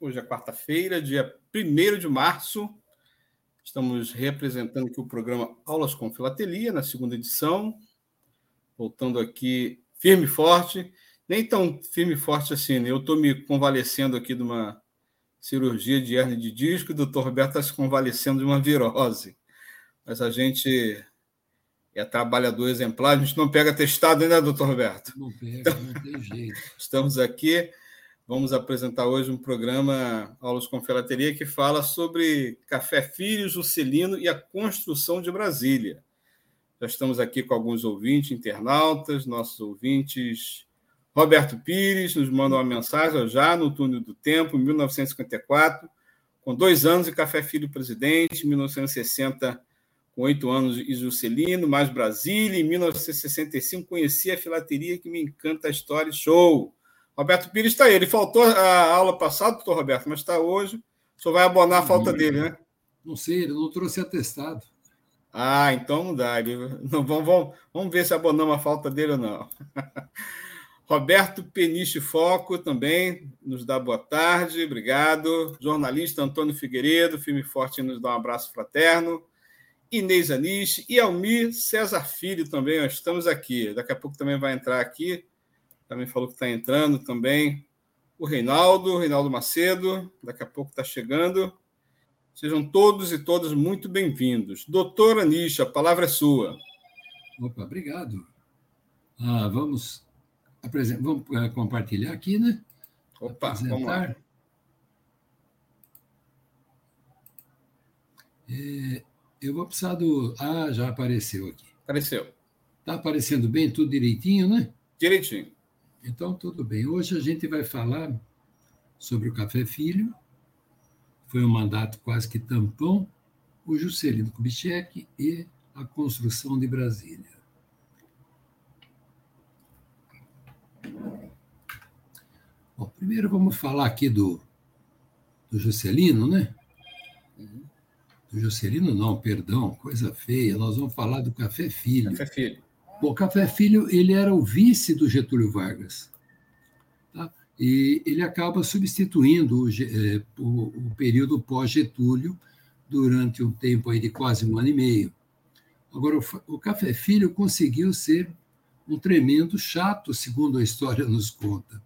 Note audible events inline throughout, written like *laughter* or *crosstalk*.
Hoje é quarta-feira, dia 1 de março. Estamos representando aqui o programa Aulas com Filatelia, na segunda edição. Voltando aqui firme e forte. Nem tão firme e forte assim, né? Eu estou me convalescendo aqui de uma cirurgia de hernia de disco e o doutor Roberto está se convalescendo de uma virose. Mas a gente é trabalhador exemplar, a gente não pega testado ainda, doutor Roberto? Não pega, não tem jeito. *laughs* Estamos aqui Vamos apresentar hoje um programa Aulas com Filateria que fala sobre Café Filho, Juscelino e a construção de Brasília. Já estamos aqui com alguns ouvintes, internautas, nossos ouvintes. Roberto Pires nos manda uma mensagem já no túnel do tempo, em 1954, com dois anos e Café Filho presidente, em 1960 com oito anos e Juscelino, mais Brasília, em 1965 conheci a filateria que me encanta a história, show! Roberto Pires está aí. Ele faltou a aula passada, doutor Roberto, mas está hoje. O senhor vai abonar a falta dele, né? Não sei, ele não trouxe atestado. Ah, então não dá. Ele... Não, vamos, vamos, vamos ver se abonamos a falta dele ou não. *laughs* Roberto Peniche Foco também nos dá boa tarde, obrigado. Jornalista Antônio Figueiredo, firme forte, nos dá um abraço fraterno. Inês Aniche e Almir César Filho também, estamos aqui. Daqui a pouco também vai entrar aqui também falou que está entrando também. O Reinaldo, Reinaldo Macedo, daqui a pouco está chegando. Sejam todos e todas muito bem-vindos. Doutora Nisha, a palavra é sua. Opa, obrigado. Ah, vamos, apresent... vamos eh, compartilhar aqui, né? Opa, Apresentar. vamos lá. É, eu vou precisar do. Ah, já apareceu aqui. Apareceu. Está aparecendo bem, tudo direitinho, né? Direitinho. Então, tudo bem. Hoje a gente vai falar sobre o Café Filho. Foi um mandato quase que tampão, o Juscelino Kubitschek e a construção de Brasília. Bom, primeiro vamos falar aqui do, do Juscelino, né? Do Juscelino não, perdão, coisa feia. Nós vamos falar do Café Filho. Café Filho. Bom, Café Filho ele era o vice do Getúlio Vargas. Tá? E ele acaba substituindo o, é, o, o período pós-Getúlio durante um tempo aí de quase um ano e meio. Agora, o, o Café Filho conseguiu ser um tremendo chato, segundo a história nos conta.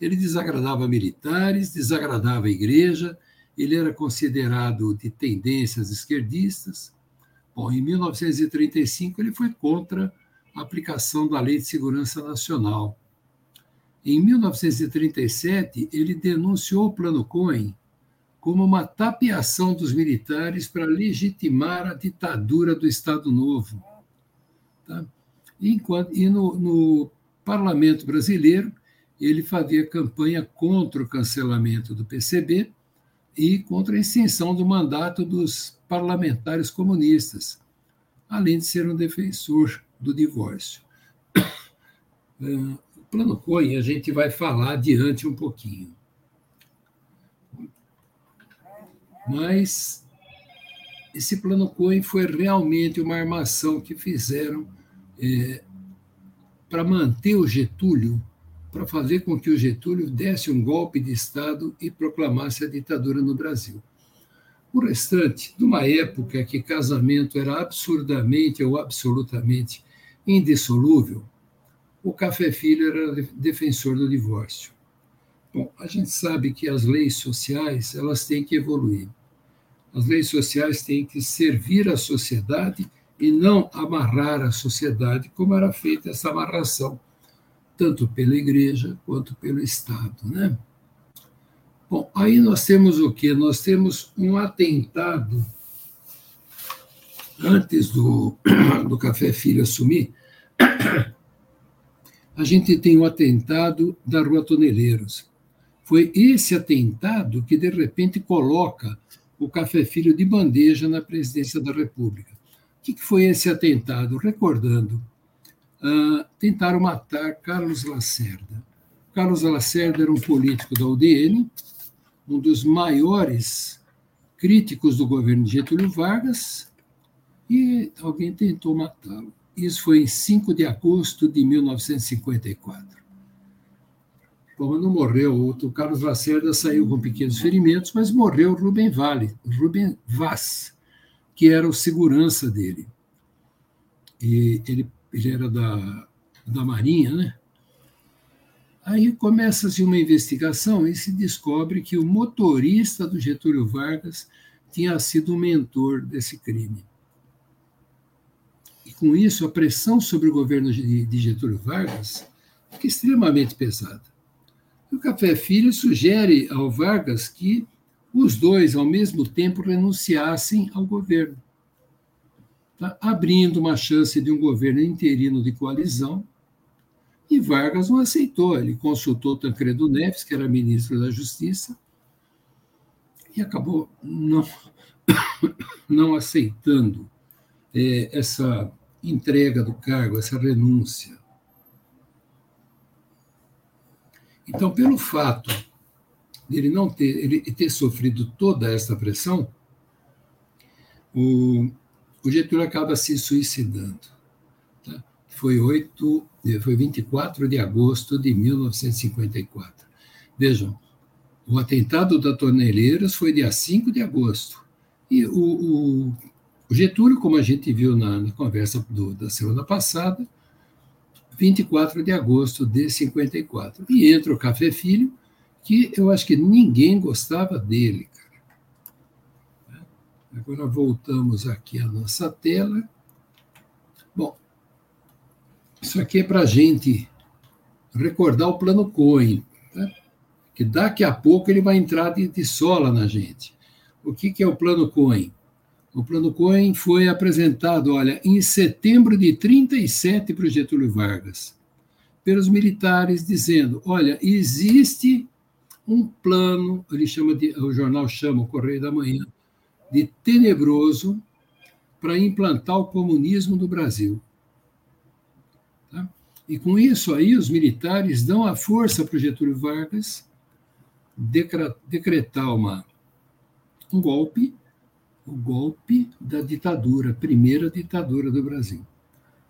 Ele desagradava militares, desagradava a igreja, ele era considerado de tendências esquerdistas. Bom, em 1935 ele foi contra a aplicação da Lei de Segurança Nacional. Em 1937, ele denunciou o Plano Cohen como uma tapeação dos militares para legitimar a ditadura do Estado Novo. Tá? Enquanto, e no, no parlamento brasileiro, ele fazia campanha contra o cancelamento do PCB e contra a extensão do mandato dos parlamentares comunistas, além de ser um defensor do divórcio. O plano Cohen a gente vai falar adiante um pouquinho. Mas esse plano Cohen foi realmente uma armação que fizeram é, para manter o Getúlio, para fazer com que o Getúlio desse um golpe de Estado e proclamasse a ditadura no Brasil. O restante, de uma época que casamento era absurdamente ou absolutamente indissolúvel, o Café Filho era defensor do divórcio. Bom, a gente sabe que as leis sociais elas têm que evoluir. As leis sociais têm que servir à sociedade e não amarrar a sociedade, como era feita essa amarração, tanto pela igreja quanto pelo Estado. Né? Bom, aí nós temos o quê? Nós temos um atentado antes do, *clears throat* do Café Filho assumir, *clears throat* a gente tem o atentado da Rua Toneleiros. Foi esse atentado que, de repente, coloca o Café Filho de bandeja na presidência da República. O que foi esse atentado? Recordando, uh, tentaram matar Carlos Lacerda. Carlos Lacerda era um político da UDN, um dos maiores críticos do governo de Getúlio Vargas, e alguém tentou matá-lo. Isso foi em 5 de agosto de 1954. Como não morreu, o Carlos Lacerda saiu com pequenos ferimentos, mas morreu Rubem Vale, Rubem Vaz, que era o segurança dele. E ele, ele era da, da Marinha, né? Aí começa-se uma investigação e se descobre que o motorista do Getúlio Vargas tinha sido o mentor desse crime. Com isso, a pressão sobre o governo de Getúlio Vargas fica extremamente pesada. O Café Filho sugere ao Vargas que os dois, ao mesmo tempo, renunciassem ao governo, tá? abrindo uma chance de um governo interino de coalizão. E Vargas não aceitou. Ele consultou Tancredo Neves, que era ministro da Justiça, e acabou não, *coughs* não aceitando é, essa entrega do cargo, essa renúncia. Então, pelo fato de ele não ter, ele ter sofrido toda essa pressão, o, o Getúlio acaba se suicidando. Tá? Foi, 8, foi 24 de agosto de 1954. Vejam, o atentado da Torneireiras foi dia 5 de agosto. E o, o, o Getúlio, como a gente viu na, na conversa do, da semana passada, 24 de agosto de 54. E entra o Café Filho, que eu acho que ninguém gostava dele. Cara. Agora voltamos aqui à nossa tela. Bom, isso aqui é para a gente recordar o plano Cohen, tá? que daqui a pouco ele vai entrar de, de sola na gente. O que, que é o plano Cohen? O plano Cohen foi apresentado, olha, em setembro de 37 para o Getúlio Vargas, pelos militares, dizendo: olha, existe um plano, ele chama de, o jornal chama, o Correio da Manhã, de tenebroso para implantar o comunismo no Brasil. Tá? E com isso aí, os militares dão a força para o Getúlio Vargas decretar uma, um golpe o golpe da ditadura, primeira ditadura do Brasil.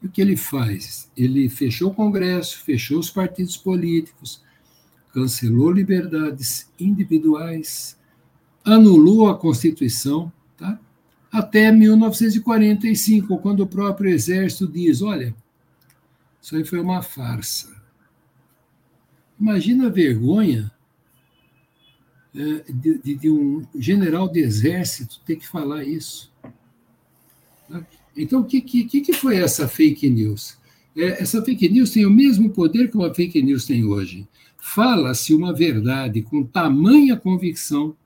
E o que ele faz? Ele fechou o Congresso, fechou os partidos políticos, cancelou liberdades individuais, anulou a Constituição, tá? até 1945, quando o próprio Exército diz: olha, isso aí foi uma farsa. Imagina a vergonha de, de, de, um general de exército ter que falar isso. Tá? Então, o que, que, que foi essa fake news? É, essa fake news tem o mesmo poder que uma fake news tem hoje. Fala-se uma verdade com tamanha convicção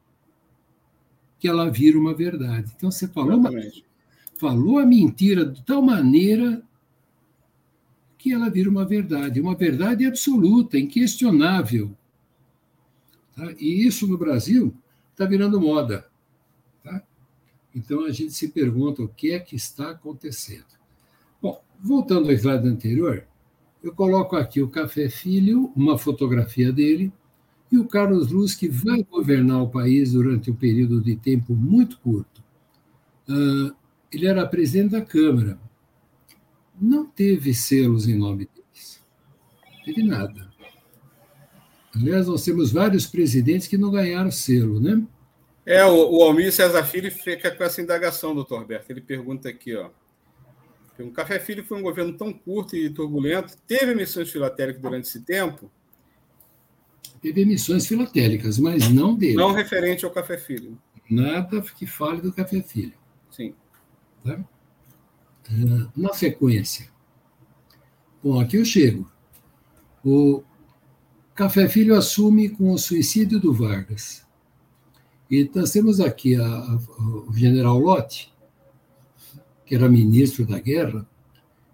que ela vira uma verdade. Então, você falou, uma, falou a mentira de tal maneira que ela vira uma verdade. Uma verdade absoluta, inquestionável. Tá? E isso no Brasil está virando moda. Tá? Então a gente se pergunta o que é que está acontecendo. Bom, voltando ao slide anterior, eu coloco aqui o Café Filho, uma fotografia dele, e o Carlos Luz, que vai governar o país durante um período de tempo muito curto. Uh, ele era presidente da Câmara. Não teve selos em nome deles. Não teve nada. Aliás, nós temos vários presidentes que não ganharam selo, né? É, o, o Almir César Filho fica com essa indagação, doutor Alberto. Ele pergunta aqui, ó. O Café Filho foi um governo tão curto e turbulento, teve emissões filatélicas durante esse tempo? Teve emissões filatélicas, mas não dele. Não referente ao Café Filho. Nada que fale do Café Filho. Sim. Tá? Ah, na sequência. Bom, aqui eu chego. O, Café Filho assume com o suicídio do Vargas. E nós temos aqui a, a, o general Lott, que era ministro da guerra,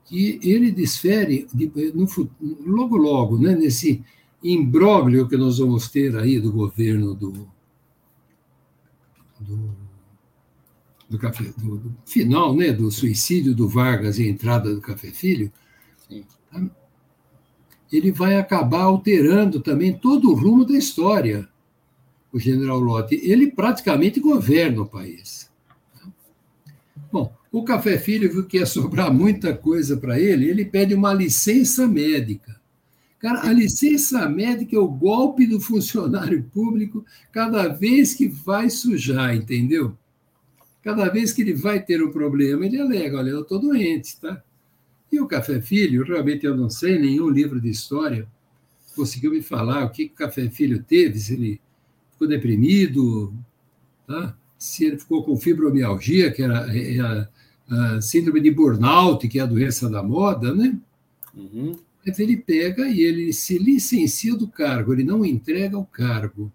que ele desfere, de, no, logo, logo, né, nesse imbróglio que nós vamos ter aí do governo do, do, do, café, do, do final, né, do suicídio do Vargas e a entrada do Café Filho, tá? Ele vai acabar alterando também todo o rumo da história, o general Lott. Ele praticamente governa o país. Bom, o Café Filho viu que ia sobrar *laughs* muita coisa para ele, ele pede uma licença médica. Cara, a licença médica é o golpe do funcionário público cada vez que vai sujar, entendeu? Cada vez que ele vai ter um problema, ele alega: olha, eu estou doente, tá? E o Café Filho, realmente eu não sei, nenhum livro de história conseguiu me falar o que, o Café Filho teve, se ele ficou deprimido, tá? se ele ficou com fibromialgia, que era, era a síndrome de burnout, que é a doença da moda, né? Uhum. Mas ele pega e ele se licencia do cargo, ele não entrega o cargo.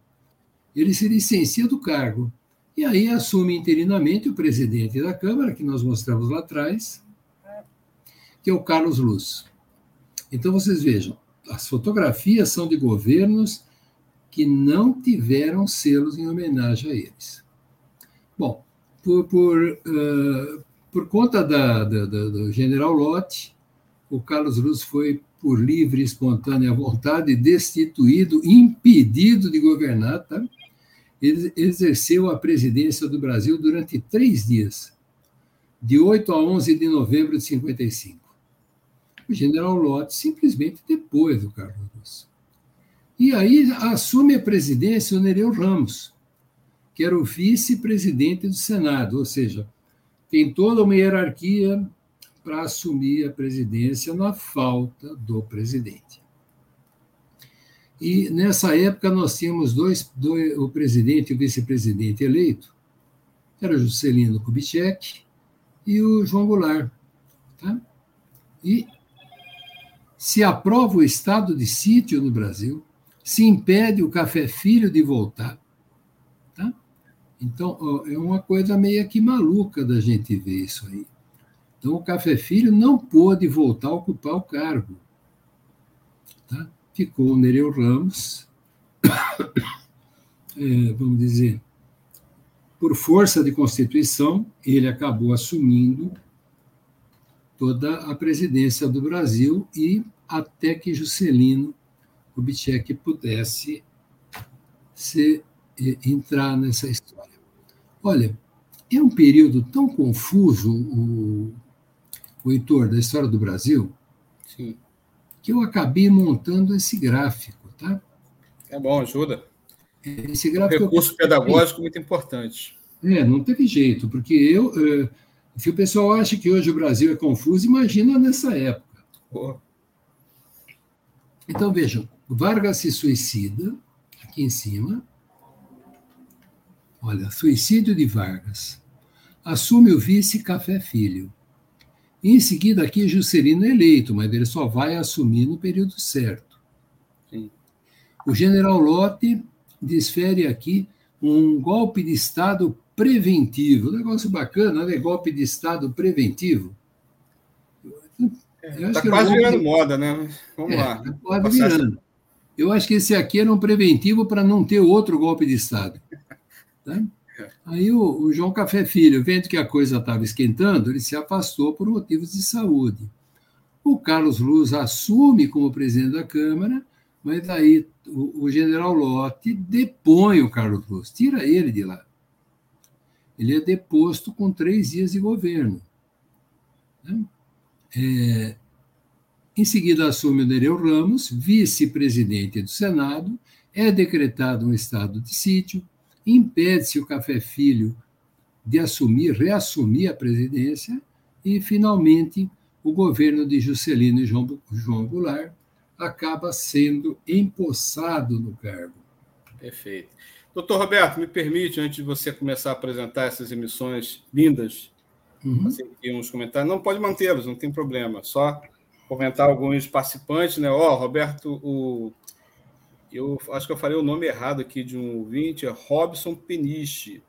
Ele se licencia do cargo. E aí assume interinamente o presidente da Câmara, que nós mostramos lá atrás, que é o Carlos Luz. Então vocês vejam, as fotografias são de governos que não tiveram selos em homenagem a eles. Bom, por, por, uh, por conta da, da, da, do general Lott, o Carlos Luz foi, por livre e espontânea vontade, destituído, impedido de governar. Tá? Ele exerceu a presidência do Brasil durante três dias, de 8 a 11 de novembro de 55. O general Lott simplesmente depois do Carlos Luz. E aí assume a presidência o Nereu Ramos, que era o vice-presidente do Senado, ou seja, tem toda uma hierarquia para assumir a presidência na falta do presidente. E nessa época nós tínhamos dois, dois o presidente e o vice-presidente eleito, era Juscelino Kubitschek e o João Goulart. Tá? E se aprova o estado de sítio no Brasil, se impede o Café Filho de voltar, então, é uma coisa meio que maluca da gente ver isso aí. Então, o Café Filho não pôde voltar a ocupar o cargo. Tá? Ficou o Nereu Ramos, *coughs* é, vamos dizer, por força de Constituição, ele acabou assumindo toda a presidência do Brasil e até que Juscelino Kubitschek pudesse se entrar nessa história. Olha, é um período tão confuso, o, o Heitor, da história do Brasil, Sim. que eu acabei montando esse gráfico. Tá? É bom, ajuda. Esse gráfico um recurso eu... pedagógico muito importante. É, não teve jeito, porque eu, eh, se o pessoal acha que hoje o Brasil é confuso, imagina nessa época. Oh. Então, vejam, Vargas se suicida, aqui em cima, Olha, suicídio de Vargas. Assume o vice Café Filho. Em seguida, aqui Juscelino é eleito, mas ele só vai assumir no período certo. Sim. O general Lotte desfere aqui um golpe de Estado preventivo. Um negócio bacana, né? Golpe de Estado preventivo. Está é, quase virando moda, né? Vamos é, lá. Tá quase virando. Eu acho que esse aqui era um preventivo para não ter outro golpe de Estado. Né? Aí o, o, João Café Filho, vendo que a coisa estava esquentando, ele se afastou por motivos de saúde. O Carlos Luz assume como presidente da Câmara, mas aí o, o general Lotte depõe o Carlos Luz, tira ele de lá. Ele é deposto com três dias de governo. Né? É, em seguida assume o Nereu Ramos, vice-presidente do Senado, é decretado um estado de sítio, impede-se o Café Filho de assumir, reassumir a presidência e, finalmente, o governo de Juscelino e João, João Goulart acaba sendo empossado no cargo. Perfeito. Doutor Roberto, me permite, antes de você começar a apresentar essas emissões lindas, uhum. assim, uns comentários. Não pode mantê-los, não tem problema. Só comentar alguns participantes, né? Ó, oh, Roberto, o eu acho que eu falei o nome errado aqui de um ouvinte, é Robson Peniche.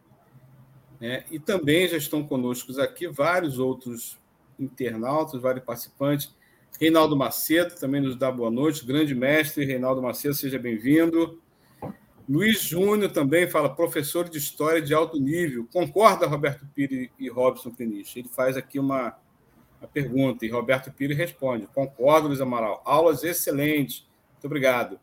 Né? E também já estão conosco aqui vários outros internautas, vários participantes. Reinaldo Macedo também nos dá boa noite. Grande mestre, Reinaldo Macedo, seja bem-vindo. Luiz Júnior também fala, professor de história de alto nível. Concorda, Roberto Pires e Robson Peniche? Ele faz aqui uma, uma pergunta e Roberto Pires responde: Concordo, Luiz Amaral. Aulas excelentes. Muito obrigado.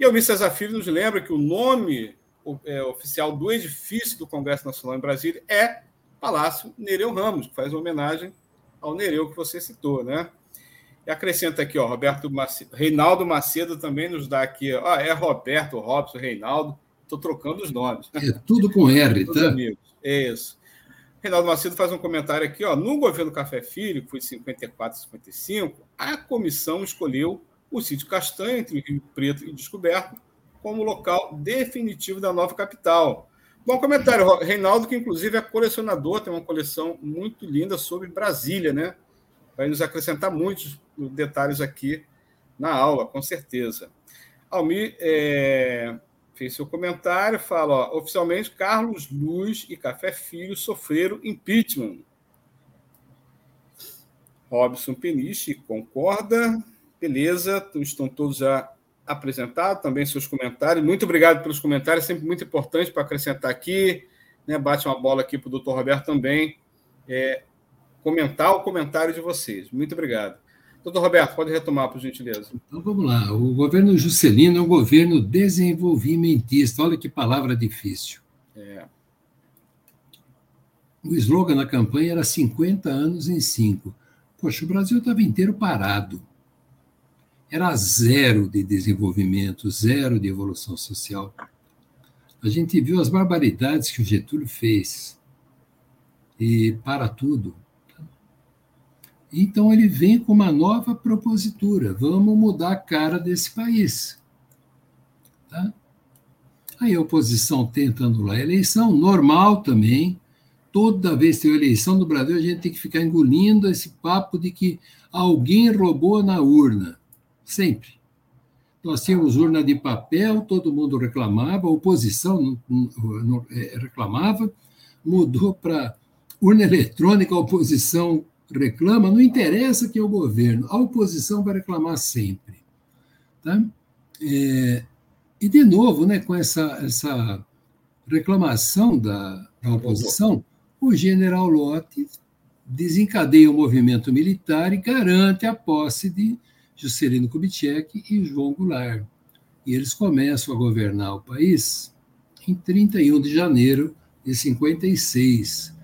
E o César Filho nos lembra que o nome é, oficial do edifício do Congresso Nacional em Brasília é Palácio Nereu Ramos, que faz homenagem ao Nereu que você citou, né? E acrescenta aqui, ó, Roberto Macedo, Reinaldo Macedo também nos dá aqui, ó, é Roberto, Robson, Reinaldo, estou trocando os nomes. É tudo com R, *laughs* tá? Amigos. É isso. Reinaldo Macedo faz um comentário aqui, ó, no governo Café Filho, que foi 54 e 55, a comissão escolheu o sítio Castanha, entre Rio Preto e Descoberto, como local definitivo da nova capital. Bom comentário, Reinaldo, que inclusive é colecionador, tem uma coleção muito linda sobre Brasília, né? Vai nos acrescentar muitos detalhes aqui na aula, com certeza. Almir é, fez seu comentário, fala: ó, oficialmente, Carlos Luz e Café Filho sofreram impeachment. Robson Peniche concorda. Beleza, estão todos já apresentados, também seus comentários. Muito obrigado pelos comentários, sempre muito importante para acrescentar aqui. Né, bate uma bola aqui para o doutor Roberto também. É, comentar o comentário de vocês. Muito obrigado. Doutor Roberto, pode retomar, por gentileza. Então vamos lá. O governo Juscelino é um governo desenvolvimentista. Olha que palavra difícil. É. O slogan da campanha era 50 anos em 5. Poxa, o Brasil estava inteiro parado. Era zero de desenvolvimento, zero de evolução social. A gente viu as barbaridades que o Getúlio fez. E para tudo, então ele vem com uma nova propositura: vamos mudar a cara desse país. Tá? Aí a oposição tenta anular a eleição, normal também. Toda vez que tem eleição no Brasil, a gente tem que ficar engolindo esse papo de que alguém roubou na urna. Sempre. Nós tínhamos urna de papel, todo mundo reclamava, a oposição é, reclamava, mudou para urna eletrônica, a oposição reclama, não interessa que é o governo, a oposição vai reclamar sempre. Tá? É, e, de novo, né, com essa, essa reclamação da, da oposição, o general Lott desencadeia o movimento militar e garante a posse de Juscelino Kubitschek e João Goulart. E eles começam a governar o país em 31 de janeiro de 56.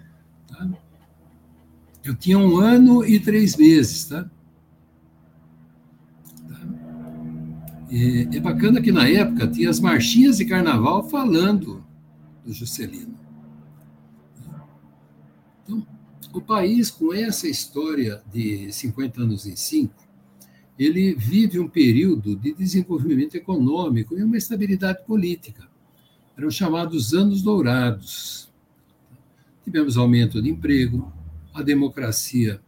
Tá? Eu tinha um ano e três meses, tá? É, é bacana que na época tinha as marchinhas de carnaval falando do Juscelino. Então, o país, com essa história de 50 anos em 5, ele vive um período de desenvolvimento econômico e uma estabilidade política. Eram chamados anos dourados. Tivemos aumento de emprego, a democracia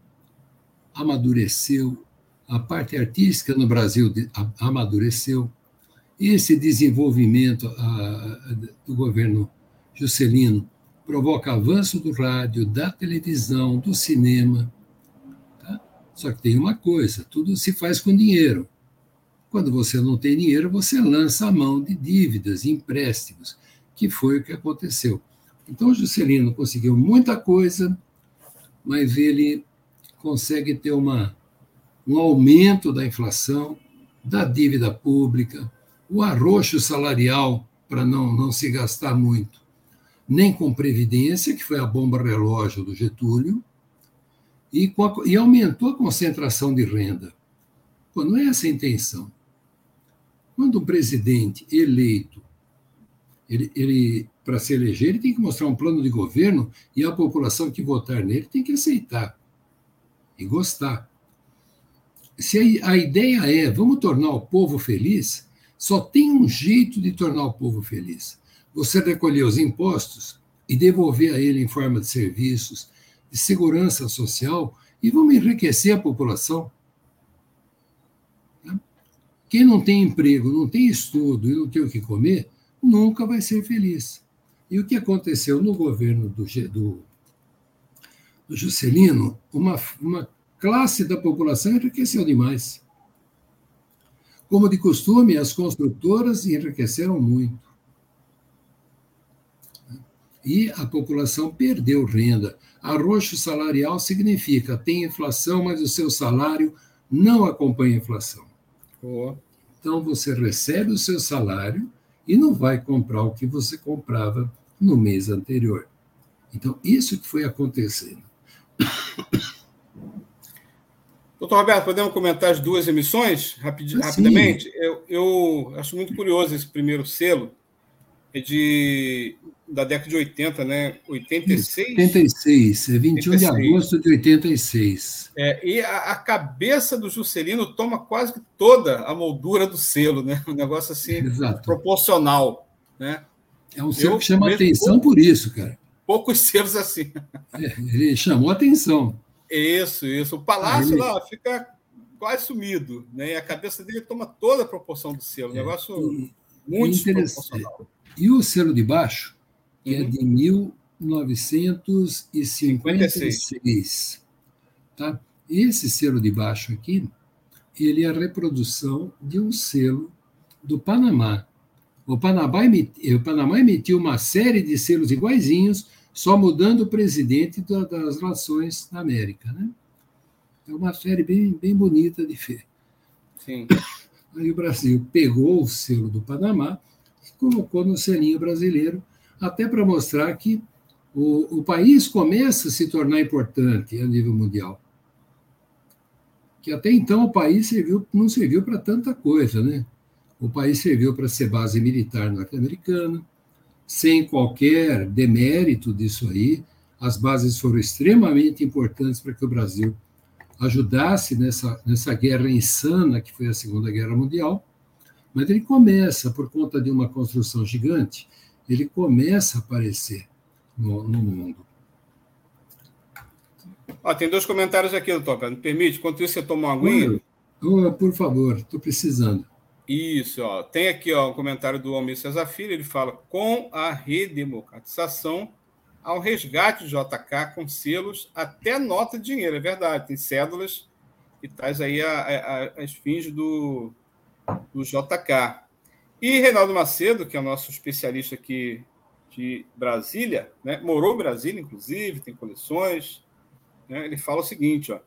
amadureceu, a parte artística no Brasil amadureceu, esse desenvolvimento do governo Juscelino provoca avanço do rádio, da televisão, do cinema. Tá? Só que tem uma coisa: tudo se faz com dinheiro. Quando você não tem dinheiro, você lança a mão de dívidas, empréstimos, que foi o que aconteceu. Então, Juscelino conseguiu muita coisa, mas ele consegue ter uma, um aumento da inflação, da dívida pública, o arroxo salarial para não, não se gastar muito, nem com previdência, que foi a bomba relógio do Getúlio, e, a, e aumentou a concentração de renda. Pô, não é essa a intenção. Quando um presidente eleito ele, ele para se eleger, ele tem que mostrar um plano de governo e a população que votar nele tem que aceitar e gostar. Se a, ideia é vamos tornar o povo feliz, só tem um jeito de tornar o povo feliz: você recolher os impostos e devolver a ele em forma de serviços, de segurança social e vamos enriquecer a população. Quem não tem emprego, não tem estudo e não tem o que comer, nunca vai ser feliz. E o que aconteceu no governo do, do, do Juscelino, uma, uma classe da população enriqueceu demais. Como de costume, as construtoras enriqueceram muito. E a população perdeu renda. Arroxo salarial significa tem inflação, mas o seu salário não acompanha a inflação. Oh. Então você recebe o seu salário e não vai comprar o que você comprava no mês anterior. Então, isso que foi acontecendo. *coughs* Doutor Roberto, podemos comentar as duas emissões rapid, rapidamente? Eu, eu, acho muito curioso esse primeiro selo, é de, da década de 80, né? 86? 86, é 21 86. de agosto de 86. É, e a, a, cabeça do Juscelino toma quase toda a moldura do selo, né? Um negócio assim, Exato. proporcional. Né? É um selo que chama atenção pouco, por isso, cara. Poucos selos assim. *laughs* É, ele chamou atenção. Isso, isso. O palácio lá fica quase sumido, né? E a cabeça dele toma toda a proporção do selo. Um é, negócio e, muito proporcional. E o selo de baixo, que é uhum. é de 1956. 56. Tá? Esse selo de baixo aqui, ele é a reprodução de um selo do Panamá. O Panamá, emitiu, o Panamá emitiu uma série de selos iguaizinhos só mudando o presidente das relações na América. Né? É uma série bem, bem bonita de ver. Sim. Aí o Brasil pegou o selo do Panamá e colocou no selinho brasileiro, até para mostrar que o, o país começa a se tornar importante a nível mundial. Que até então o país serviu, não serviu para tanta coisa, né? O país serviu para ser base militar norte-americana, sem qualquer demérito disso aí. As bases foram extremamente importantes para que o Brasil ajudasse nessa, nessa guerra insana que foi a Segunda Guerra Mundial. Mas ele começa, por conta de uma construção gigante, ele começa a aparecer no, no mundo. Ó, tem dois comentários aqui, doutor. Me permite? Enquanto isso, você toma uma aguinha? Por favor, estou precisando. Isso, ó. Tem aqui ó, um comentário do Almir Cesar Filho, ele fala: com a redemocratização, ao resgate de JK com selos até nota de dinheiro. É verdade, tem cédulas e traz aí a, a, as fins do, do JK. E Reinaldo Macedo, que é o nosso especialista aqui de Brasília, né? morou em Brasília, inclusive, tem coleções. Né? Ele fala o seguinte: ó.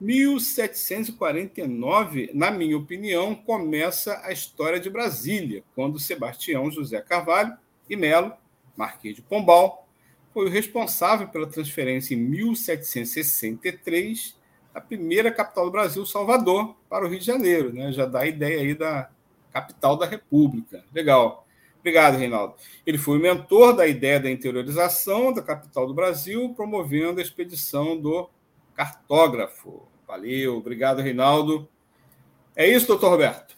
1749, na minha opinião, começa a história de Brasília, quando Sebastião José Carvalho e Melo, Marquês de Pombal, foi o responsável pela transferência em 1763 da primeira capital do Brasil, Salvador, para o Rio de Janeiro. Né? Já dá a ideia aí da capital da República. Legal. Obrigado, Reinaldo. Ele foi o mentor da ideia da interiorização da capital do Brasil, promovendo a expedição do cartógrafo. Valeu, obrigado, Reinaldo. É isso, doutor Roberto?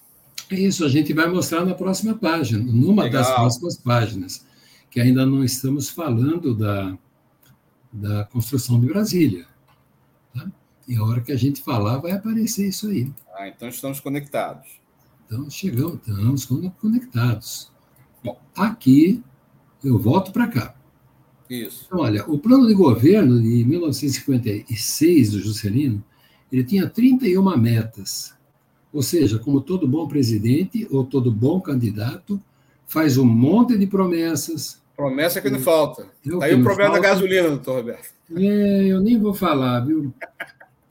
É isso, a gente vai mostrar na próxima página, numa Legal. das próximas páginas, que ainda não estamos falando da, da construção de Brasília. Tá? E a hora que a gente falar, vai aparecer isso aí. Ah, então estamos conectados. Então, chegamos, estamos conectados. Bom, aqui, eu volto para cá. Isso. Então, olha, o plano de governo de 1956 do Juscelino, ele tinha 31 metas. Ou seja, como todo bom presidente ou todo bom candidato, faz um monte de promessas. Promessa que não falta. É Aí o problema falta. da gasolina, doutor Roberto. É, eu nem vou falar, viu?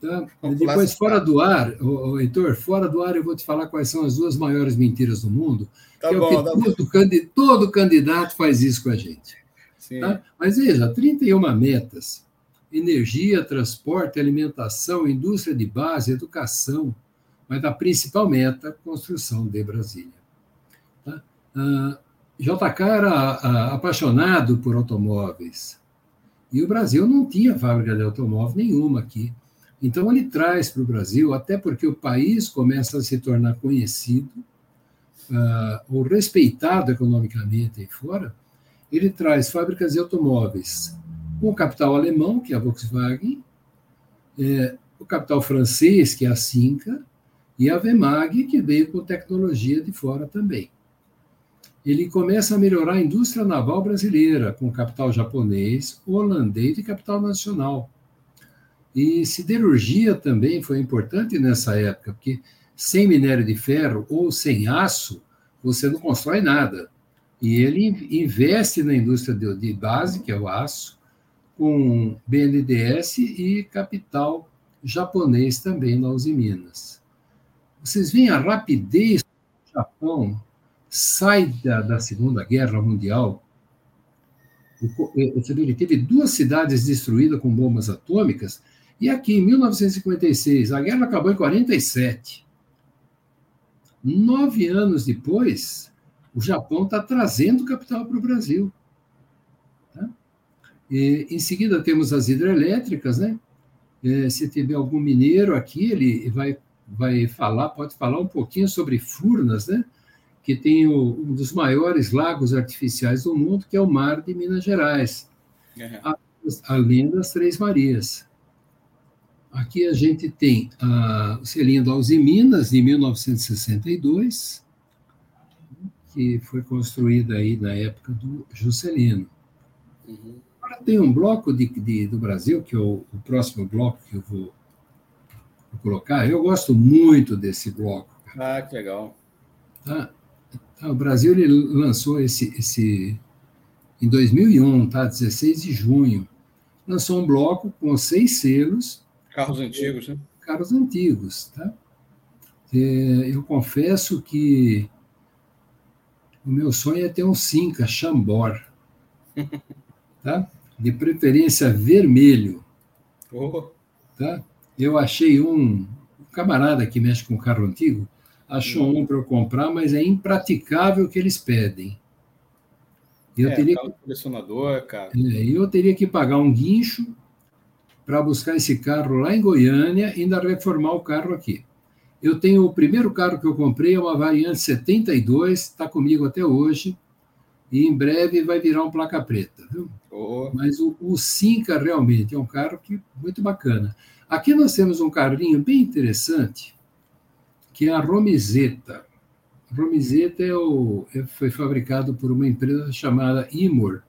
Tá? Depois, fora do ar, ô, Heitor, fora do ar, eu vou te falar quais são as duas maiores mentiras do mundo. Tá que bom, é o que tá todo, todo candidato faz isso com a gente. Tá? Mas veja, 31 metas: energia, transporte, alimentação, indústria de base, educação, mas a principal meta, construção de Brasília. Tá? Ah, JK era ah, apaixonado por automóveis. E o Brasil não tinha fábrica de automóvel nenhuma aqui. Então, ele traz para o Brasil, até porque o país começa a se tornar conhecido uh, ou respeitado economicamente aí fora, ele traz fábricas de automóveis com o capital alemão, que é a Volkswagen, é, o capital francês, que é a Cinca, e a Vemag, que veio com tecnologia de fora também. Ele começa a melhorar a indústria naval brasileira, com capital japonês, holandês e capital nacional. E siderurgia também foi importante nessa época, porque sem minério de ferro ou sem aço, você não constrói nada. E ele investe na indústria de base, que é o aço, com BNDES e capital japonês também na Uzi Minas. Vocês veem a rapidez que o Japão sai da, da Segunda Guerra Mundial. Ele teve duas cidades destruídas com bombas atômicas, e aqui, em 1956, a guerra acabou em 47. Nove anos depois, o Japão está trazendo capital para o Brasil. Tá? E, em seguida, temos as hidrelétricas, né? É, se tiver algum mineiro aqui, ele vai, vai falar, pode falar um pouquinho sobre Furnas, né? que tem o, um dos maiores lagos artificiais do mundo, que é o Mar de Minas Gerais, uhum. além das Três Marias. Aqui a gente tem a, o selinho da Uzi Minas, de 1962, que foi construída aí na época do Juscelino. Uhum. Agora tem um bloco de, de, do Brasil, que é o, o, próximo bloco que eu vou, vou, colocar. Eu gosto muito desse bloco. Ah, que legal. Tá? tá? O Brasil ele lançou esse, esse em 2001, tá? 16 de junho. Lançou um bloco com seis selos. Carros antigos, né? Carros antigos, tá? É, eu confesso que o meu sonho é ter um Cinca Chambor, tá? De preferência vermelho. Oh. Tá? Eu achei um, um camarada que mexe com carro antigo, achou uhum. um para eu comprar, mas é impraticável o que eles pedem. Eu é, teria que, colecionador, cara. É, eu teria que pagar um guincho para buscar esse carro lá em Goiânia e ainda reformar o carro aqui. Eu tenho o primeiro carro que eu comprei, é uma variante 72, está comigo até hoje, e em breve vai virar um placa preta. Viu? Oh. Mas o, o Cinca realmente é um carro que muito bacana. Aqui nós temos um carrinho bem interessante, que é a Romizeta. A Romizeta é o, é, foi fabricado por uma empresa chamada Imor.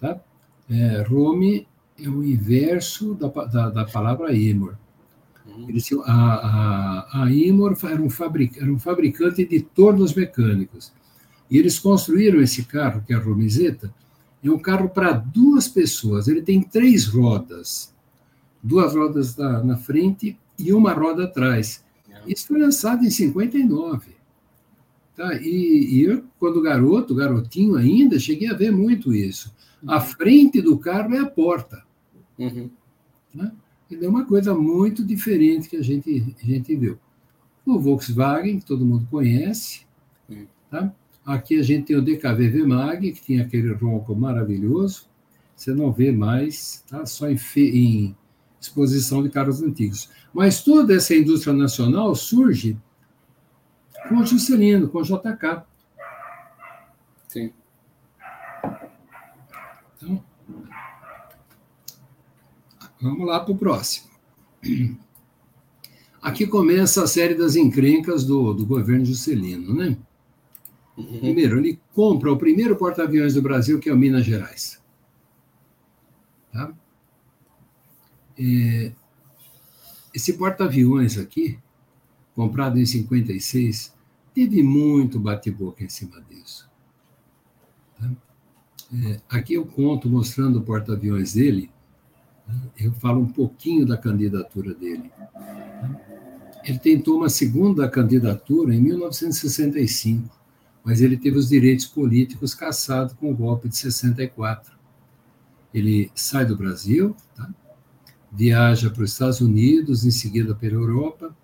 Tá? É, Rome é o inverso da, da, da palavra Imor. Eles, a, a, a Imor era um, fabric, era um fabricante de tornos mecânicos. E eles construíram esse carro, que é a Romizeta, é um carro para duas pessoas. Ele tem três rodas, duas rodas na, na frente e uma roda atrás. Isso foi lançado em 59. Tá? E, e eu, quando garoto, garotinho ainda, cheguei a ver muito isso. A frente do carro é a porta. Uhum. Né? É uma coisa muito diferente que a gente, a gente viu. O Volkswagen, que todo mundo conhece, tá? Aqui a gente tem o DKV Mag, que tem aquele ronco maravilhoso. Você não vê mais, tá? Só em, em exposição de carros antigos. Mas toda essa indústria nacional surge com o Juscelino, com o JK. Sim. Então, Vamos lá para o próximo. Aqui começa a série das encrencas do, do governo Juscelino, né? Uhum. Primeiro, ele compra o primeiro porta-aviões do Brasil, que é o Minas Gerais. Tá? É, esse porta-aviões aqui, comprado em 56, teve muito bate-boca em cima disso. Tá? É, aqui eu conto mostrando o porta-aviões dele, eu falo um pouquinho da candidatura dele. Ele tentou uma segunda candidatura em 1965, mas ele teve os direitos políticos cassados com o golpe de 64. Ele sai do Brasil, tá? viaja para os Estados Unidos, em seguida pela Europa,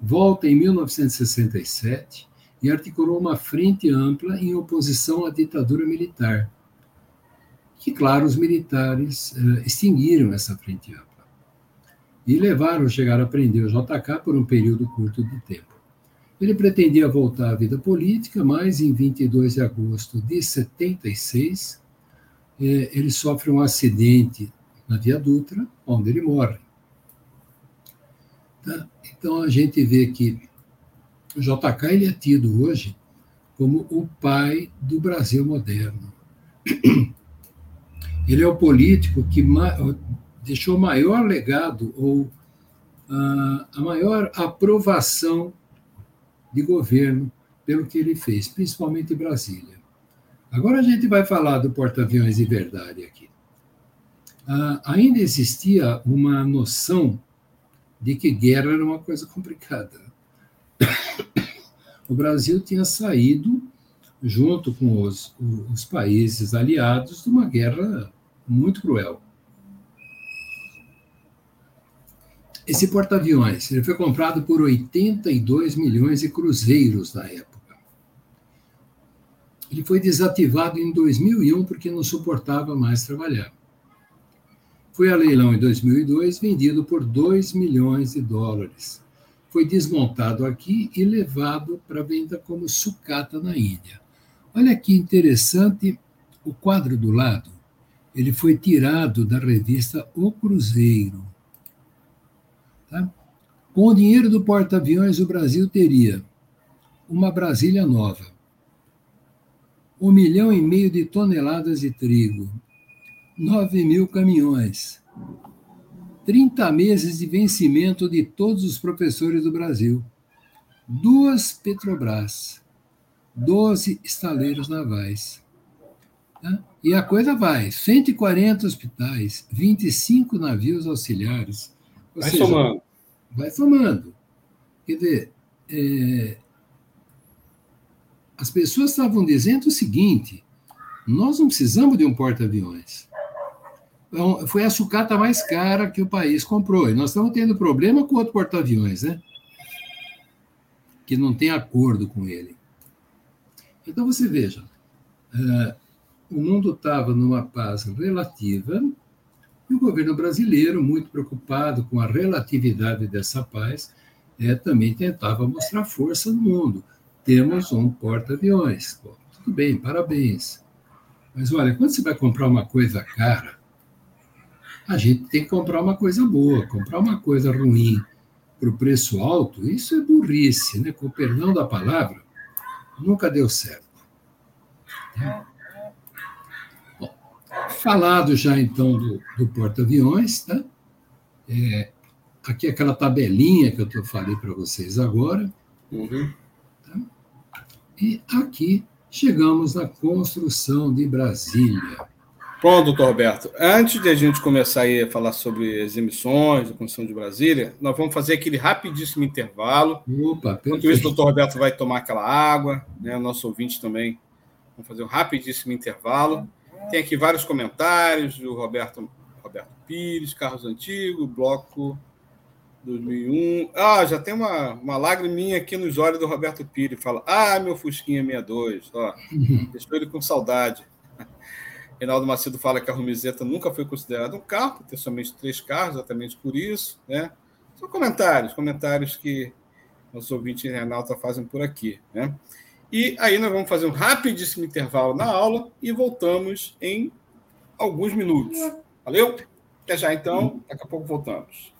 volta em 1967 e articulou uma frente ampla em oposição à ditadura militar que, claro, os militares uh, extinguiram essa frente ampla e levaram, chegaram a prender o JK por um período curto de tempo. Ele pretendia voltar à vida política, mas em 22 de agosto de 76, eh, ele sofre um acidente na Via Dutra, onde ele morre. Tá? Então a gente vê que o JK ele é tido hoje como o pai do Brasil moderno. Ele é o político que deixou o maior legado ou uh, a maior aprovação de governo pelo que ele fez, principalmente em Brasília. Agora a gente vai falar do porta-aviões de verdade aqui. Uh, ainda existia uma noção de que guerra era uma coisa complicada. *coughs* O Brasil tinha saído, junto com os, os países aliados, de uma guerra muito cruel. Esse porta-aviões ele foi comprado por 82 milhões de cruzeiros na época. Ele foi desativado em 2001 porque não suportava mais trabalhar. Foi a leilão em 2002, vendido por 2 milhões de dólares. Foi desmontado aqui e levado para venda como sucata na Índia. Olha que interessante o quadro do lado. Ele foi tirado da revista O Cruzeiro. Tá? Com o dinheiro do porta-aviões, o Brasil teria uma Brasília nova, um milhão e meio de toneladas de trigo, 9 mil caminhões, 30 meses de vencimento de todos os professores do Brasil, duas Petrobras, 12 estaleiros navais. Tá? E a coisa vai: 140 hospitais, 25 navios auxiliares, vai seja, somando. Vai somando. Quer dizer, é, as pessoas estavam dizendo o seguinte: nós não precisamos de um porta-aviões. Então, foi a sucata mais cara que o país comprou. E nós estamos tendo problema com outro porta-aviões, né? Que não tem acordo com ele. Então você veja, uh, o mundo estava numa paz relativa e o governo brasileiro, muito preocupado com a relatividade dessa paz, é, também tentava mostrar força no mundo. Temos um porta-aviões. Tudo bem, parabéns. Mas olha, quando você vai comprar uma coisa cara, a gente tem que comprar uma coisa boa. Comprar uma coisa ruim para o preço alto, isso é burrice, né? com o perdão da palavra, nunca deu certo. É. Falado já então do, do porta-aviões, tá? É, aqui é aquela tabelinha que eu falei para vocês agora. Uhum. Tá? E aqui chegamos na construção de Brasília. Bom, doutor Roberto, antes de a gente começar a falar sobre as emissões da Construção de Brasília, nós vamos fazer aquele rapidíssimo intervalo. Opa, Enquanto isso, o doutor Roberto vai tomar aquela água, né? o nosso ouvinte também. Vamos fazer um rapidíssimo intervalo. Tem aqui vários comentários do Roberto, Roberto Pires, Carros Antigo, Bloco 2001. Ah, já tem uma, uma lagriminha aqui nos olhos do Roberto Pires. Fala, ah, meu Fusquinha 62. Ó, *laughs* deixou ele com saudade. Reinaldo Macedo fala que a Rumizeta nunca foi considerada um carro, tem somente três carros, exatamente por isso. Né? São comentários, comentários que nosso ouvinte e Renata fazem por aqui. Né? E aí nós vamos fazer um rapidíssimo intervalo na aula e voltamos em alguns minutos. Valeu? Até já então, daqui a pouco voltamos.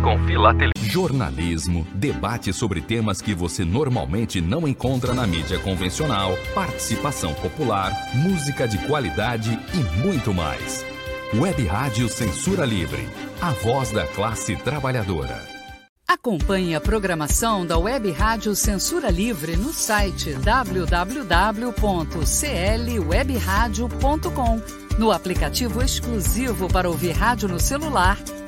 Com filatelia. Jornalismo, debate sobre temas que você normalmente não encontra na mídia convencional, participação popular, música de qualidade e muito mais. Web Rádio Censura Livre, a voz da classe trabalhadora. Acompanhe a programação da Web Rádio Censura Livre no site www.clwebradio.com no aplicativo exclusivo para ouvir rádio no celular,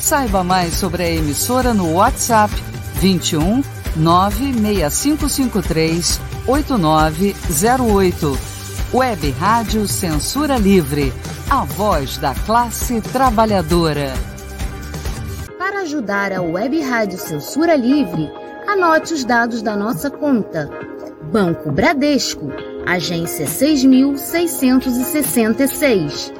Saiba mais sobre a emissora no WhatsApp 21 96553 8908. Web Rádio Censura Livre, a voz da classe trabalhadora. Para ajudar a Web Rádio Censura Livre, anote os dados da nossa conta. Banco Bradesco, agência 6666.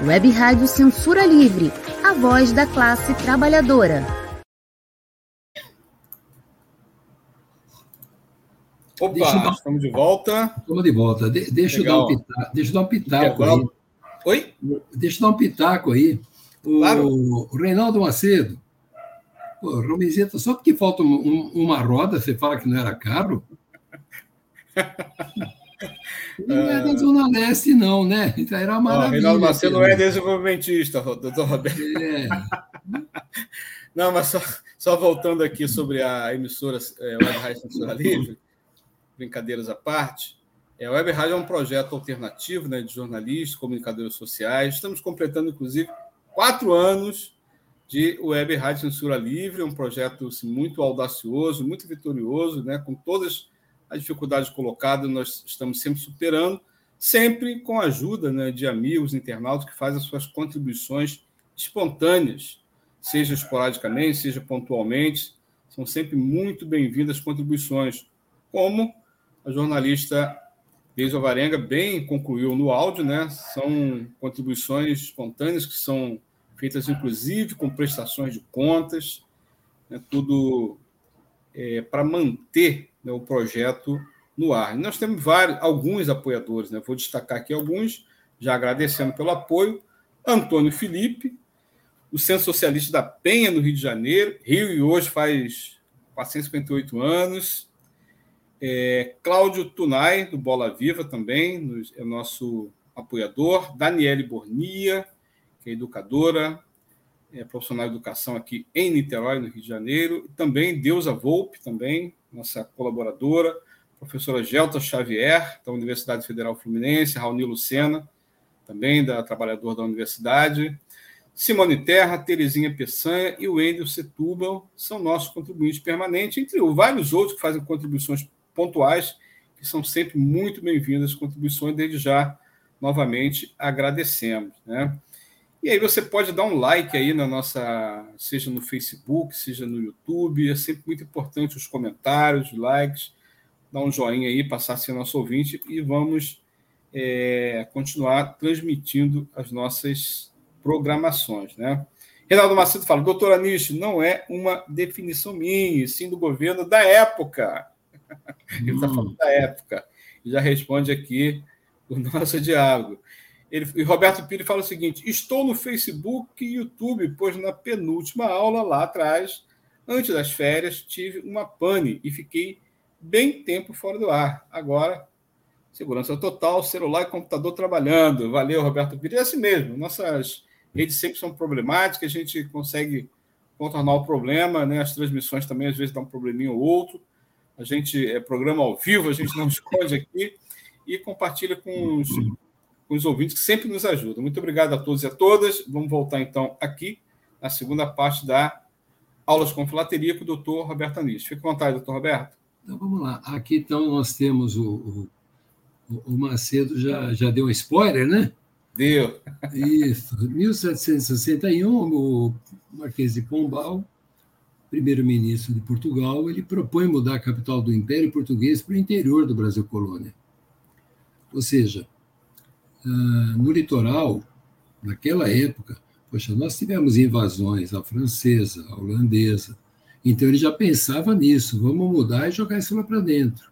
Web Rádio Censura Livre, a voz da classe trabalhadora. Opa, estamos de volta. Estamos de volta. De, deixa, eu dar um pitaco, deixa eu dar um pitaco aí. Oi? Deixa eu dar um pitaco aí. O, claro. o Reinaldo Macedo. Pô, Romizeta, só porque falta um, uma roda, você fala que não era carro? *laughs* não é da Zona Leste, não, né? Então era uma maravilha. Reinaldo Macedo não é desenvolvimentista, doutor Roberto. É. *laughs* Não, mas só, só, voltando aqui sobre a emissora é, Web Rádio Censura Livre, brincadeiras à parte, é, a Web Rádio é um projeto alternativo né, de jornalistas, comunicadores sociais. Estamos completando, inclusive, quatro anos de Web Rádio Censura Livre, um projeto assim, muito audacioso, muito vitorioso, né, com todas as dificuldades colocadas, nós estamos sempre superando, sempre com a ajuda né, de amigos, internautas que fazem as suas contribuições espontâneas, seja esporadicamente, seja pontualmente. São sempre muito bem-vindas as contribuições, como a jornalista Deise Alvarenga bem concluiu no áudio, né? São contribuições espontâneas que são feitas, inclusive, com prestações de contas, né? tudo é, para manter né, o projeto no ar. E nós temos vários, alguns apoiadores, né? Vou destacar aqui alguns, já agradecendo pelo apoio. Antônio Felipe, o Centro Socialista da Penha, no Rio de Janeiro, Rio e hoje faz 458 anos. É, Cláudio Tunai, do Bola Viva, também, é nosso apoiador. Daniele Bornia, que é educadora, é profissional de educação aqui em Niterói, no Rio de Janeiro. E também Deusa Volpe, também, nossa colaboradora. Professora Gelta Xavier, da Universidade Federal Fluminense. Raoni Lucena, também da trabalhadora da universidade. Simone Terra, Terezinha Peçanha e o Wendel Setúbal são nossos contribuintes permanentes, entre vários outros que fazem contribuições pontuais, que são sempre muito bem-vindas contribuições, desde já, novamente, agradecemos. Né? E aí você pode dar um like aí na nossa, seja no Facebook, seja no YouTube, é sempre muito importante os comentários, os likes, dar um joinha aí, passar a ser nosso ouvinte e vamos é, continuar transmitindo as nossas programações, né? Reinaldo Macedo fala, doutor Anish, não é uma definição minha, sim do governo da época. *laughs* Ele está falando da época. E já responde aqui o nosso diálogo. Ele, e Roberto Pires fala o seguinte: estou no Facebook e YouTube, pois na penúltima aula lá atrás, antes das férias, tive uma pane e fiquei bem tempo fora do ar. Agora, segurança total, celular e computador trabalhando. Valeu, Roberto Pires. É assim mesmo. Nossas redes sempre são problemáticas, a gente consegue contornar o problema, né? As transmissões também às vezes dão um probleminha ou outro. A gente é programa ao vivo, a gente não *laughs* esconde aqui. e compartilha com os, os ouvintes que sempre nos ajudam. Muito obrigado a todos e a todas. Vamos voltar então aqui na segunda parte da Aulas com Filateria com o doutor Roberto Anis. Fique à vontade, doutor Roberto. Então vamos lá. Aqui então nós temos o, o, o Macedo já, já deu um spoiler, né? Deu. Isso. 1761, o Marquês de Pombal, primeiro-ministro de Portugal, ele propõe mudar a capital do Império Português para o interior do Brasil colônia. Ou seja, ah, no litoral, naquela época, poxa, nós tivemos invasões, a francesa, a holandesa. Então ele já pensava nisso, vamos mudar e jogar isso lá para dentro.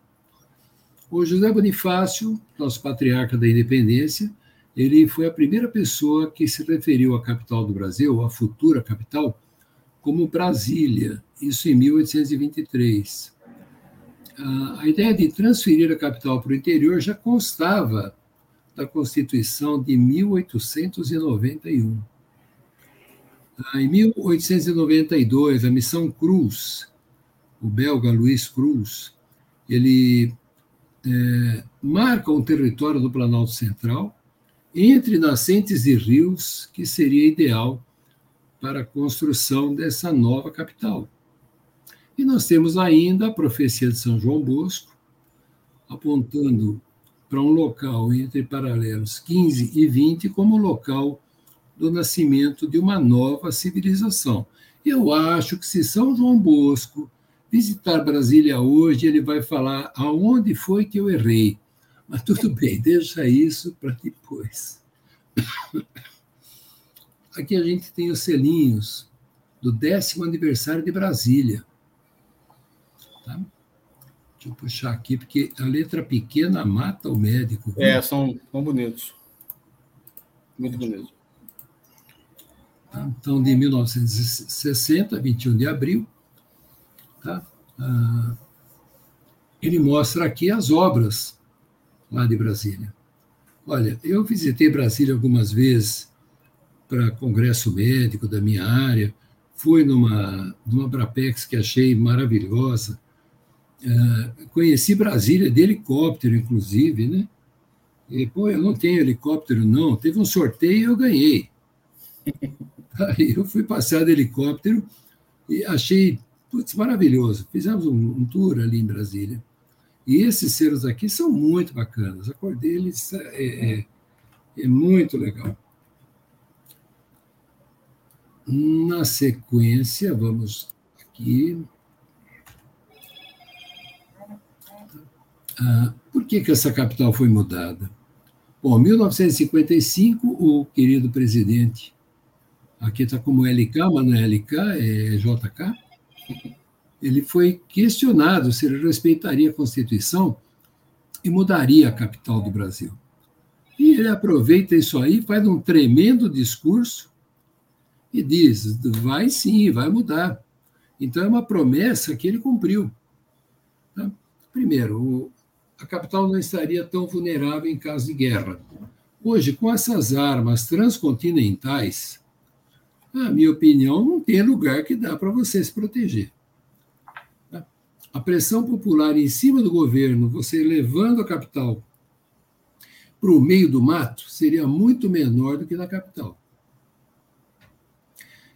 O José Bonifácio, nosso patriarca da independência, ele foi a primeira pessoa que se referiu à capital do Brasil, à futura capital, como Brasília, isso em 1823. A ideia de transferir a capital para o interior já constava da Constituição de 1891. Em 1892, a Missão Cruz, o belga Luiz Cruz, ele é, marca um território do Planalto Central entre nascentes e rios que seria ideal para a construção dessa nova capital. E nós temos ainda a profecia de São João Bosco, apontando para um local entre paralelos 15 e 20 como local do nascimento de uma nova civilização. Eu acho que se São João Bosco visitar Brasília hoje, ele vai falar aonde foi que eu errei. Mas tudo bem, deixa isso para depois. Aqui a gente tem os selinhos do décimo aniversário de Brasília. Deixa eu puxar aqui, porque a letra pequena mata o médico. Viu? É, são, são bonitos. Muito bonitos. Tá? Então, de 1960, 21 de abril, tá? Ah, ele mostra aqui as obras lá de Brasília. Olha, eu visitei Brasília algumas vezes para congresso médico da minha área, fui numa, numa Brapex que achei maravilhosa, uh, conheci Brasília de helicóptero, inclusive, né? E, pô, eu não tenho helicóptero, não. Teve um sorteio e eu ganhei. *laughs* Aí eu fui passear de helicóptero e achei putz, maravilhoso. Fizemos um, um tour ali em Brasília. E esses selos aqui são muito bacanas. A cor deles é, é, é muito legal. Na sequência, vamos aqui. Ah, por que, que essa capital foi mudada? Bom, em 1955, o querido presidente, aqui está como LK, mas não é LK, é JK, ele foi questionado se ele respeitaria a Constituição e mudaria a capital do Brasil. E ele aproveita isso aí, faz um tremendo discurso e diz: vai sim, vai mudar. Então é uma promessa que ele cumpriu. Tá? Primeiro, a capital não estaria tão vulnerável em caso de guerra. Hoje, com essas armas transcontinentais, na minha opinião, não tem lugar que dá para você se proteger a pressão popular em cima do governo, você levando a capital para o meio do mato, seria muito menor do que na capital.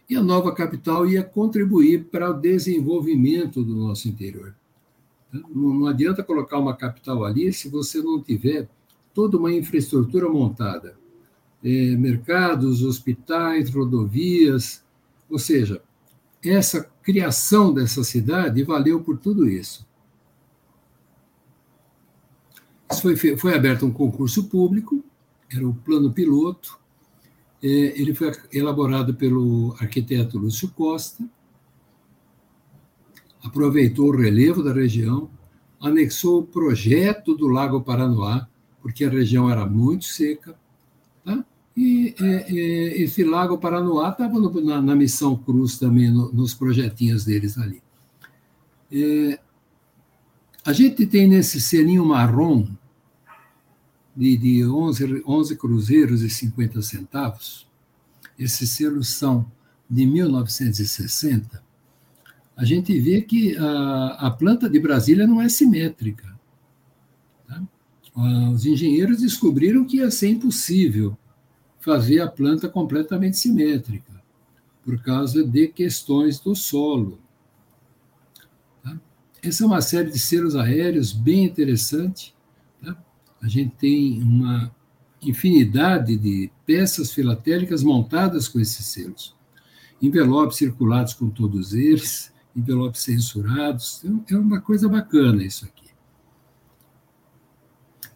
E a nova capital ia contribuir para o desenvolvimento do nosso interior. Não adianta colocar uma capital ali se você não tiver toda uma infraestrutura montada. É, mercados, hospitais, rodovias, ou seja, essa criação dessa cidade valeu por tudo isso. Foi, foi aberto um concurso público, era o plano piloto, é, ele foi elaborado pelo arquiteto Lúcio Costa, aproveitou o relevo da região, anexou o projeto do Lago Paranoá, porque a região era muito seca, tá? E é, é, esse Lago Paranoá estava na, na, Missão Cruz também, no, nos projetinhos deles ali. É, a gente tem nesse selinho marrom de, de 11, 11 cruzeiros e 50 centavos, esses selos são de 1960, a gente vê que a, a planta de Brasília não é simétrica. Tá? os engenheiros descobriram que ia ser impossível fazer a planta completamente simétrica, por causa de questões do solo. Tá? Essa é uma série de selos aéreos bem interessante. Tá? A gente tem uma infinidade de peças filatélicas montadas com esses selos. Envelopes circulados com todos eles, envelopes censurados. É uma coisa bacana isso aqui.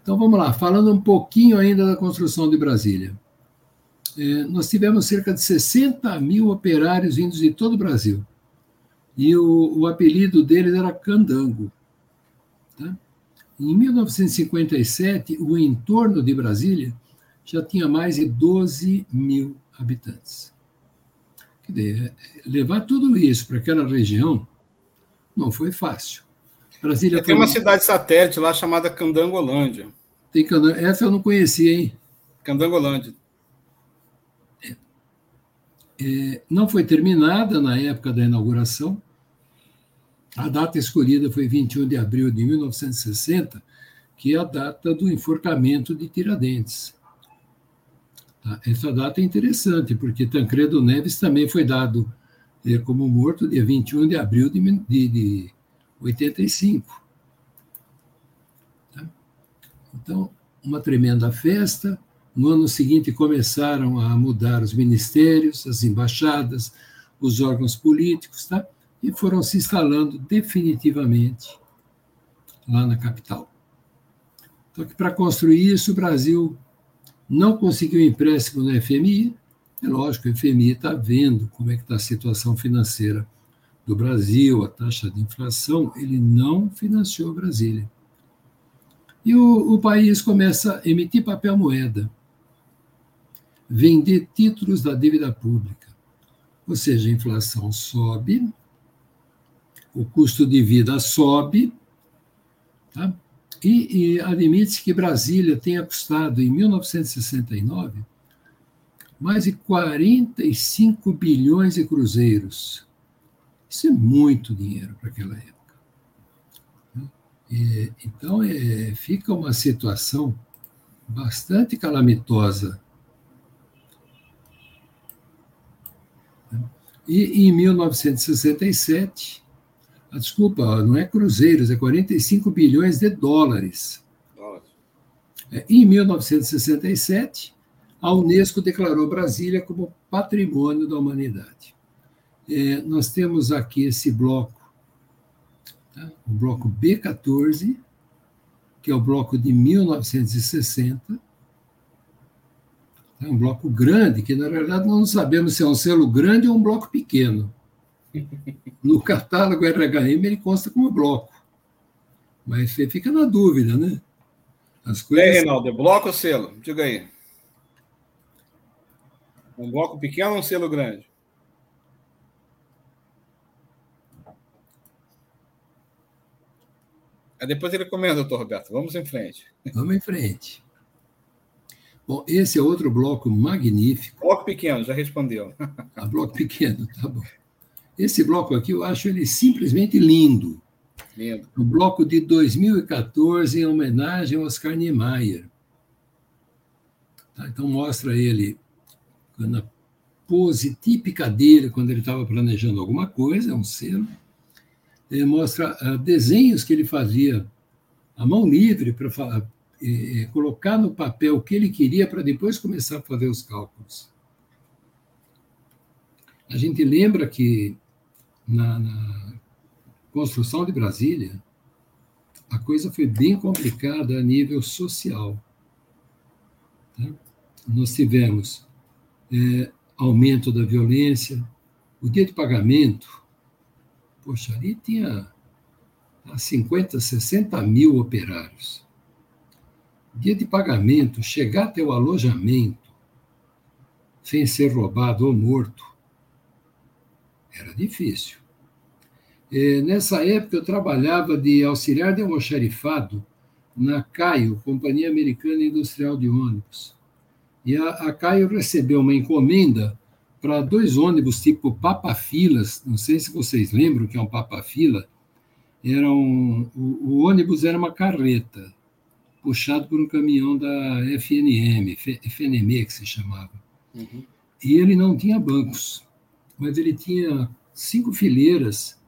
Então vamos lá, falando um pouquinho ainda da construção de Brasília. É, nós tivemos cerca de 60 mil operários vindos de todo o Brasil. E o, o apelido deles era Candango. Tá? Em 1957, o entorno de Brasília já tinha mais de 12 mil habitantes. Dizer, levar tudo isso para aquela região não foi fácil. Brasília Tem uma cidade satélite lá chamada Candangolândia. Tem Candang... Essa eu não conhecia, hein? Candangolândia. É. É, não foi terminada na época da inauguração. A data escolhida foi 21 de abril de 1960, que é a data do enforcamento de Tiradentes. Tá? Essa data é interessante, porque Tancredo Neves também foi dado eh, como morto dia 21 de abril de, de, de 85. Tá? Então, uma tremenda festa. No ano seguinte começaram a mudar os ministérios, as embaixadas, os órgãos políticos, tá? e foram se instalando definitivamente lá na capital. Então, para construir isso, o Brasil não conseguiu empréstimo no FMI. É lógico, o FMI está vendo como é que está a situação financeira do Brasil, a taxa de inflação, ele não financiou Brasília. E o, o país começa a emitir papel moeda, vender títulos da dívida pública. Ou seja, a inflação sobe, o custo de vida sobe, tá? E, e admite que Brasília tenha custado, em 1969, mais de 45 bilhões de cruzeiros isso é muito dinheiro para aquela época. E, então, é, fica uma situação bastante calamitosa. E em 1967, a desculpa, não é cruzeiros, é 45 bilhões de dólares. É, em 1967, a Unesco declarou Brasília como patrimônio da humanidade é, nós temos aqui esse bloco, tá? o bloco B14, que é o bloco de 1960. É um bloco grande, que na realidade não sabemos se é um selo grande ou um bloco pequeno. *laughs* No catálogo RHM ele consta como bloco. Mas você fica na dúvida, né? As coisas... É, Reinaldo, é bloco ou selo? Diga aí. Um bloco pequeno ou um selo grande? Aí depois ele comenta, doutor Roberto. Vamos em frente. Vamos em frente. Bom, esse é outro bloco magnífico. Bloco pequeno, já respondeu. Ah, bloco pequeno, tá bom. Esse bloco aqui eu acho ele simplesmente lindo. Lindo. O bloco de 2014, em homenagem ao Oscar Niemeyer. Tá, então mostra ele na pose típica dele, quando ele estava planejando alguma coisa, é um selo mostra uh, desenhos que ele fazia à mão livre para eh, colocar no papel o que ele queria para depois começar a fazer os cálculos. A gente lembra que na, na construção de Brasília, a coisa foi bem complicada a nível social. Tá? Nós tivemos é, aumento da violência, o dia de pagamento Poxa, ali tinha 50, 60 mil operários. Dia de pagamento, chegar até o alojamento, sem ser roubado ou morto, era difícil. E, nessa época, eu trabalhava de auxiliar de almoxarifado na Caio, Companhia Americana Industrial de Ônibus. E a, a Caio recebeu uma encomenda para dois ônibus tipo Papa-filas, não sei se vocês lembram que é um Papa-fila, era um, o, o, ônibus era uma carreta, puxado por um caminhão da FNM, FNM que se chamava. Uhum. E ele não tinha bancos, mas ele tinha cinco fileiras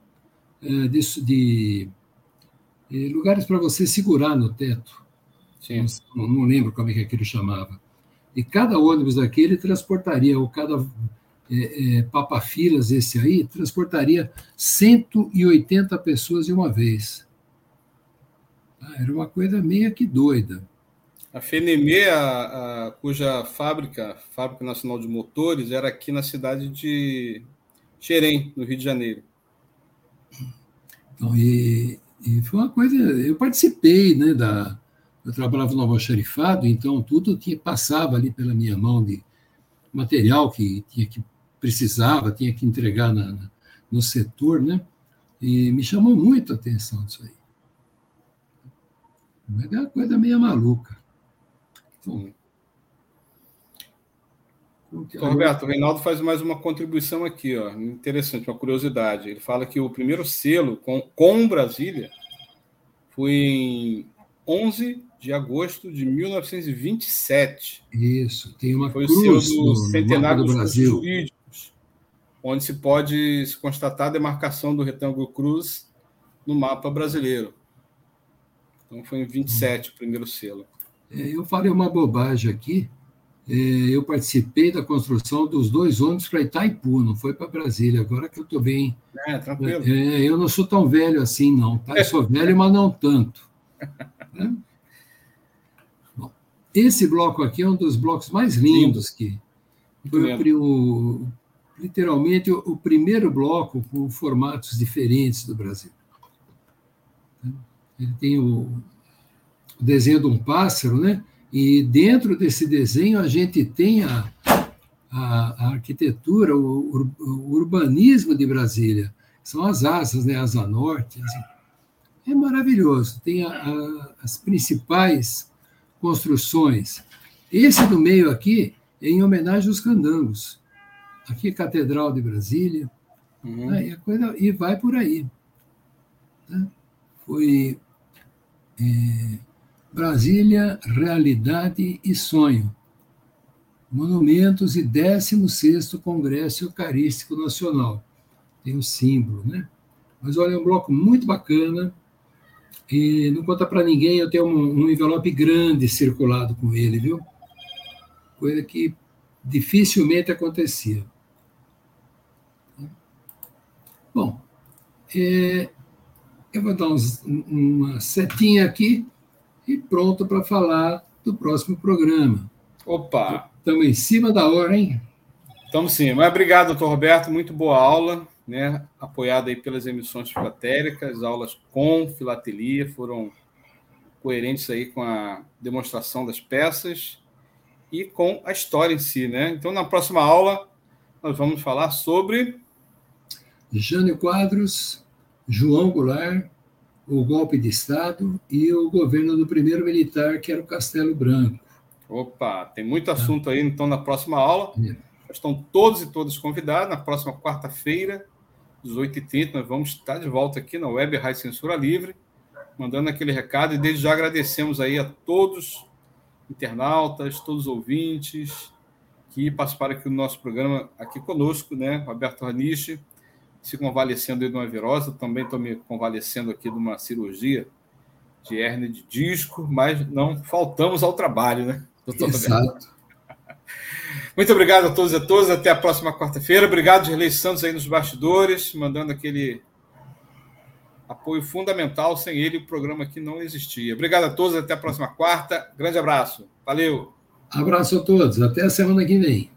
é, de, de, de lugares para você segurar no teto. Não, não, lembro como é que aquilo chamava. E cada ônibus daquele transportaria, ou cada é, é, papafilas esse aí, transportaria 180 pessoas de uma vez. Ah, era uma coisa meio que doida. A FNME, a, a, cuja fábrica, Fábrica Nacional de Motores, era aqui na cidade de Xerém, no Rio de Janeiro. Então, e, e foi uma coisa. Eu participei, né, da. Eu trabalhava no almoxarifado, então tudo tinha, passava ali pela minha mão de material que tinha que precisava, tinha que entregar na, na, no setor, né? E me chamou muito a atenção isso aí. Mas é uma coisa meio maluca. Então, então, Roberto, o Reinaldo faz mais uma contribuição aqui, ó, interessante, uma curiosidade. Ele fala que o primeiro selo com, com Brasília foi em 11 de agosto de 1927. Isso, tem uma foi cruz o selo do centenário do Brasil. jurídicos, onde se pode se constatar a demarcação do retângulo cruz no mapa brasileiro. Então foi em 27 hum. o primeiro selo. É, eu falei uma bobagem aqui. É, eu participei da construção dos dois ônibus para Itaipu, não foi para Brasília. Agora que eu estou bem. É, tranquilo. É, eu não sou tão velho assim, não. Tá? Eu sou velho, mas não tanto. *laughs* Né? Bom, esse bloco aqui é um dos blocos mais lindos que foi o, literalmente o, o primeiro bloco com formatos diferentes do Brasil. Ele tem o, o desenho de um pássaro, né? E dentro desse desenho a gente tem a, a, a arquitetura, o, o, urbanismo de Brasília. São as asas, né? Asa norte. É maravilhoso. Tem a, as principais construções. Esse do meio aqui é em homenagem aos candangos. Aqui, Catedral de Brasília. Uhum. Né? E, coisa, e vai por aí. Né? Foi é, Brasília, Realidade e Sonho. Monumentos e 16º Congresso Eucarístico Nacional. Tem um símbolo, né? Mas olha, é um bloco muito bacana. E não conta para ninguém, eu tenho um, um envelope grande circulado com ele, viu? Coisa que dificilmente acontecia. Bom, é, eu vou dar uns, uma setinha aqui e pronto para falar do próximo programa. Opa! Estamos em cima da hora, hein? Estamos sim. Mas obrigado, doutor Roberto. Muito boa aula, né? apoiada aí pelas emissões filatéricas, aulas com filatelia, foram coerentes aí com a demonstração das peças e com a história em si, né? Então, na próxima aula, nós vamos falar sobre... Jânio Quadros, João Goulart, o golpe de Estado e o governo do primeiro militar, que era o Castelo Branco. Opa, tem muito assunto aí, então, na próxima aula. É. Estão todos e todas convidados. Na próxima quarta-feira, 18h30, nós vamos estar de volta aqui na Web Rádio Censura Livre, mandando aquele recado. E desde já agradecemos aí a todos, internautas, todos os ouvintes, que participaram aqui do nosso programa aqui conosco, né? Roberto Raniche, se convalescendo de uma virose, também estou me convalescendo aqui de uma cirurgia de hernia de disco, mas não faltamos ao trabalho, né? Doutor *laughs* Exato. Muito obrigado a todos e a todas. Até a próxima quarta-feira. Obrigado, Gerlei Santos, aí nos bastidores, mandando aquele apoio fundamental. Sem ele, o programa aqui não existia. Obrigado a todos. Até a próxima quarta. Grande abraço. Valeu. Abraço a todos. Até a semana que vem.